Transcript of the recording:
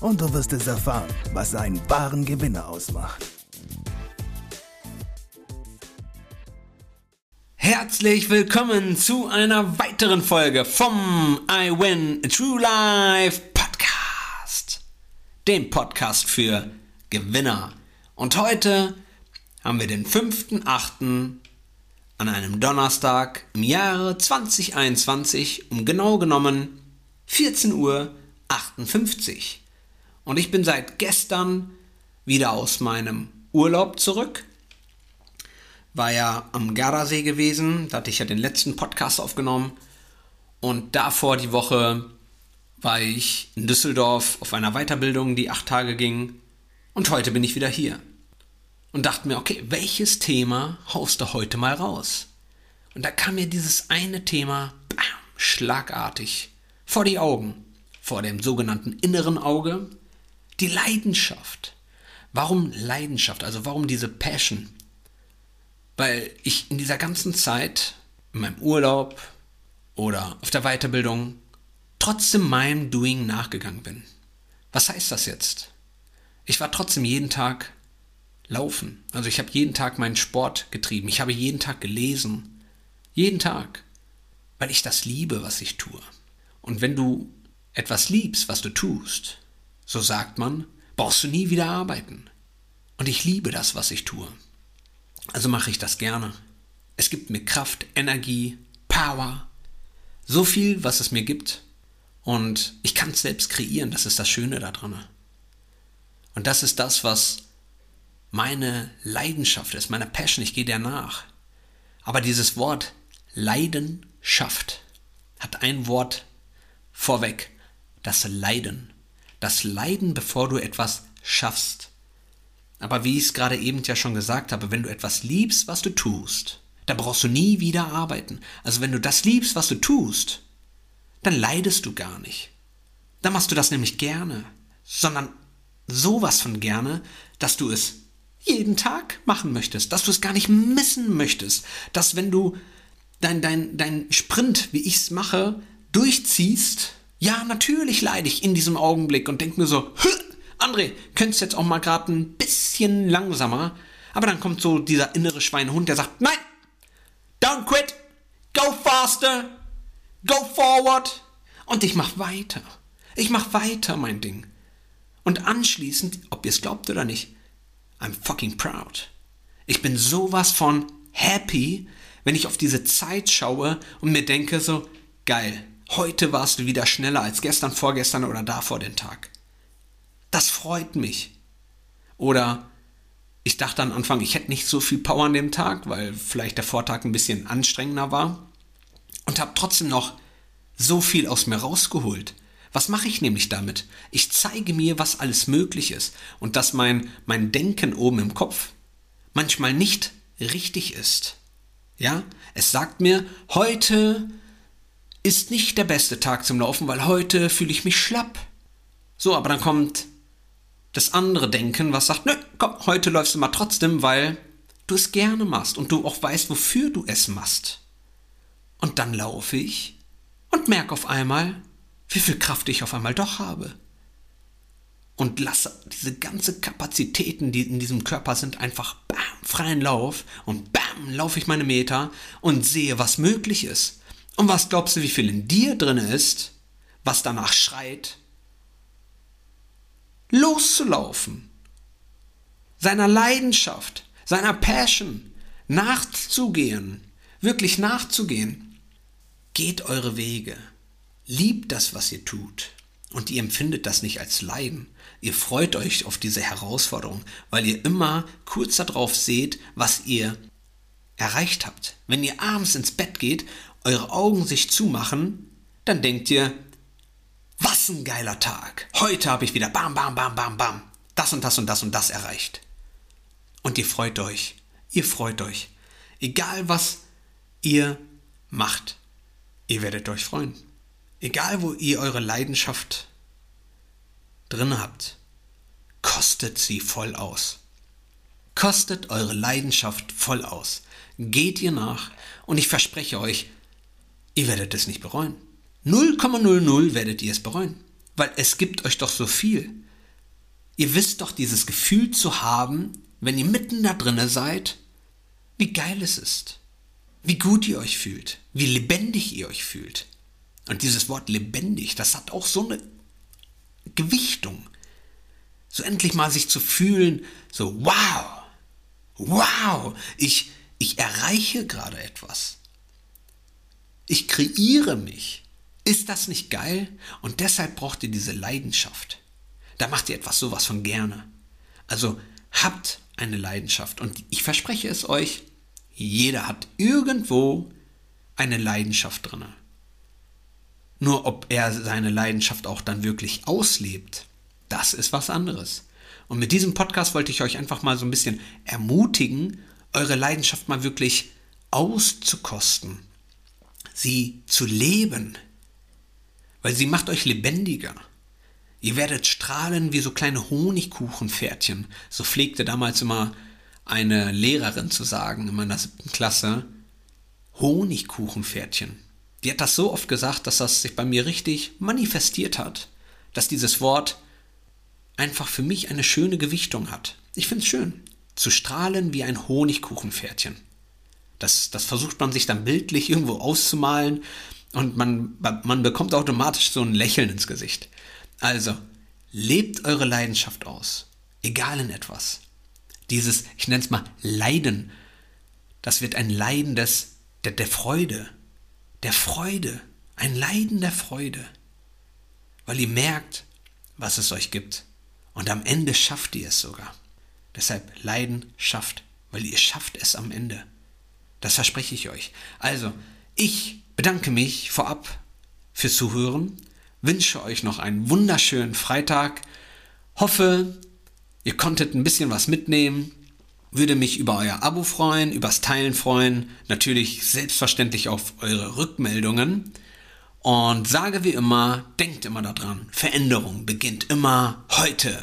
und du wirst es erfahren, was einen wahren Gewinner ausmacht. Herzlich willkommen zu einer weiteren Folge vom I Win True Life Podcast, dem Podcast für Gewinner. Und heute haben wir den 5.8. an einem Donnerstag im Jahre 2021 um genau genommen 14 Uhr 58. Und ich bin seit gestern wieder aus meinem Urlaub zurück. War ja am Gardasee gewesen, da hatte ich ja den letzten Podcast aufgenommen. Und davor die Woche war ich in Düsseldorf auf einer Weiterbildung, die acht Tage ging. Und heute bin ich wieder hier. Und dachte mir, okay, welches Thema haust du heute mal raus? Und da kam mir dieses eine Thema bam, schlagartig vor die Augen vor dem sogenannten inneren Auge die Leidenschaft. Warum Leidenschaft? Also warum diese Passion? Weil ich in dieser ganzen Zeit, in meinem Urlaub oder auf der Weiterbildung, trotzdem meinem Doing nachgegangen bin. Was heißt das jetzt? Ich war trotzdem jeden Tag laufen. Also ich habe jeden Tag meinen Sport getrieben. Ich habe jeden Tag gelesen. Jeden Tag. Weil ich das liebe, was ich tue. Und wenn du etwas liebst, was du tust, so sagt man, brauchst du nie wieder arbeiten. Und ich liebe das, was ich tue. Also mache ich das gerne. Es gibt mir Kraft, Energie, Power, so viel, was es mir gibt. Und ich kann es selbst kreieren, das ist das Schöne daran. Und das ist das, was meine Leidenschaft ist, meine Passion, ich gehe der nach. Aber dieses Wort Leidenschaft hat ein Wort vorweg das Leiden. Das Leiden, bevor du etwas schaffst. Aber wie ich es gerade eben ja schon gesagt habe, wenn du etwas liebst, was du tust, dann brauchst du nie wieder arbeiten. Also wenn du das liebst, was du tust, dann leidest du gar nicht. Dann machst du das nämlich gerne, sondern sowas von gerne, dass du es jeden Tag machen möchtest, dass du es gar nicht missen möchtest, dass wenn du dein, dein, dein Sprint, wie ich es mache, durchziehst, ja, natürlich leide ich in diesem Augenblick und denke mir so, André, könntest jetzt auch mal gerade ein bisschen langsamer. Aber dann kommt so dieser innere Schweinehund, der sagt, nein, don't quit, go faster, go forward. Und ich mach weiter. Ich mach weiter mein Ding. Und anschließend, ob ihr es glaubt oder nicht, I'm fucking proud. Ich bin sowas von happy, wenn ich auf diese Zeit schaue und mir denke so, geil, Heute warst du wieder schneller als gestern, vorgestern oder davor den Tag. Das freut mich. Oder ich dachte am Anfang, ich hätte nicht so viel Power an dem Tag, weil vielleicht der Vortag ein bisschen anstrengender war. Und habe trotzdem noch so viel aus mir rausgeholt. Was mache ich nämlich damit? Ich zeige mir, was alles möglich ist und dass mein, mein Denken oben im Kopf manchmal nicht richtig ist. Ja, es sagt mir, heute ist nicht der beste Tag zum Laufen, weil heute fühle ich mich schlapp. So, aber dann kommt das andere Denken, was sagt, nö, komm, heute läufst du mal trotzdem, weil du es gerne machst und du auch weißt, wofür du es machst. Und dann laufe ich und merke auf einmal, wie viel Kraft ich auf einmal doch habe. Und lasse diese ganze Kapazitäten, die in diesem Körper sind, einfach bam, freien Lauf und bam, laufe ich meine Meter und sehe, was möglich ist. Und was glaubst du, wie viel in dir drin ist, was danach schreit? Loszulaufen. Seiner Leidenschaft, seiner Passion nachzugehen, wirklich nachzugehen. Geht eure Wege. Liebt das, was ihr tut. Und ihr empfindet das nicht als Leiden. Ihr freut euch auf diese Herausforderung, weil ihr immer kurz darauf seht, was ihr erreicht habt. Wenn ihr abends ins Bett geht eure Augen sich zumachen, dann denkt ihr, was ein geiler Tag. Heute habe ich wieder bam, bam, bam, bam, bam, das und das und das und das erreicht. Und ihr freut euch. Ihr freut euch. Egal was ihr macht, ihr werdet euch freuen. Egal wo ihr eure Leidenschaft drin habt, kostet sie voll aus. Kostet eure Leidenschaft voll aus. Geht ihr nach und ich verspreche euch, ihr werdet es nicht bereuen. 0,00 werdet ihr es bereuen, weil es gibt euch doch so viel. Ihr wisst doch dieses Gefühl zu haben, wenn ihr mitten da drinne seid, wie geil es ist, wie gut ihr euch fühlt, wie lebendig ihr euch fühlt. Und dieses Wort lebendig, das hat auch so eine Gewichtung. So endlich mal sich zu fühlen, so wow, wow, ich, ich erreiche gerade etwas. Ich kreiere mich. Ist das nicht geil? Und deshalb braucht ihr diese Leidenschaft. Da macht ihr etwas sowas von gerne. Also habt eine Leidenschaft. Und ich verspreche es euch, jeder hat irgendwo eine Leidenschaft drin. Nur ob er seine Leidenschaft auch dann wirklich auslebt, das ist was anderes. Und mit diesem Podcast wollte ich euch einfach mal so ein bisschen ermutigen, eure Leidenschaft mal wirklich auszukosten, sie zu leben, weil sie macht euch lebendiger. Ihr werdet strahlen wie so kleine Honigkuchenpferdchen. So pflegte damals immer eine Lehrerin zu sagen in meiner siebten Klasse. Honigkuchenpferdchen. Die hat das so oft gesagt, dass das sich bei mir richtig manifestiert hat, dass dieses Wort einfach für mich eine schöne Gewichtung hat. Ich finde es schön, zu strahlen wie ein Honigkuchenpferdchen. Das, das versucht man sich dann bildlich irgendwo auszumalen und man, man bekommt automatisch so ein Lächeln ins Gesicht. Also, lebt eure Leidenschaft aus, egal in etwas. Dieses, ich nenne es mal Leiden, das wird ein Leiden des, der, der Freude, der Freude, ein Leiden der Freude, weil ihr merkt, was es euch gibt. Und am Ende schafft ihr es sogar. Deshalb Leiden schafft, weil ihr schafft es am Ende. Das verspreche ich euch. Also, ich bedanke mich vorab fürs Zuhören wünsche euch noch einen wunderschönen Freitag. Hoffe, ihr konntet ein bisschen was mitnehmen. Würde mich über euer Abo freuen, übers Teilen freuen. Natürlich selbstverständlich auf eure Rückmeldungen. Und sage wie immer, denkt immer daran, Veränderung beginnt immer heute.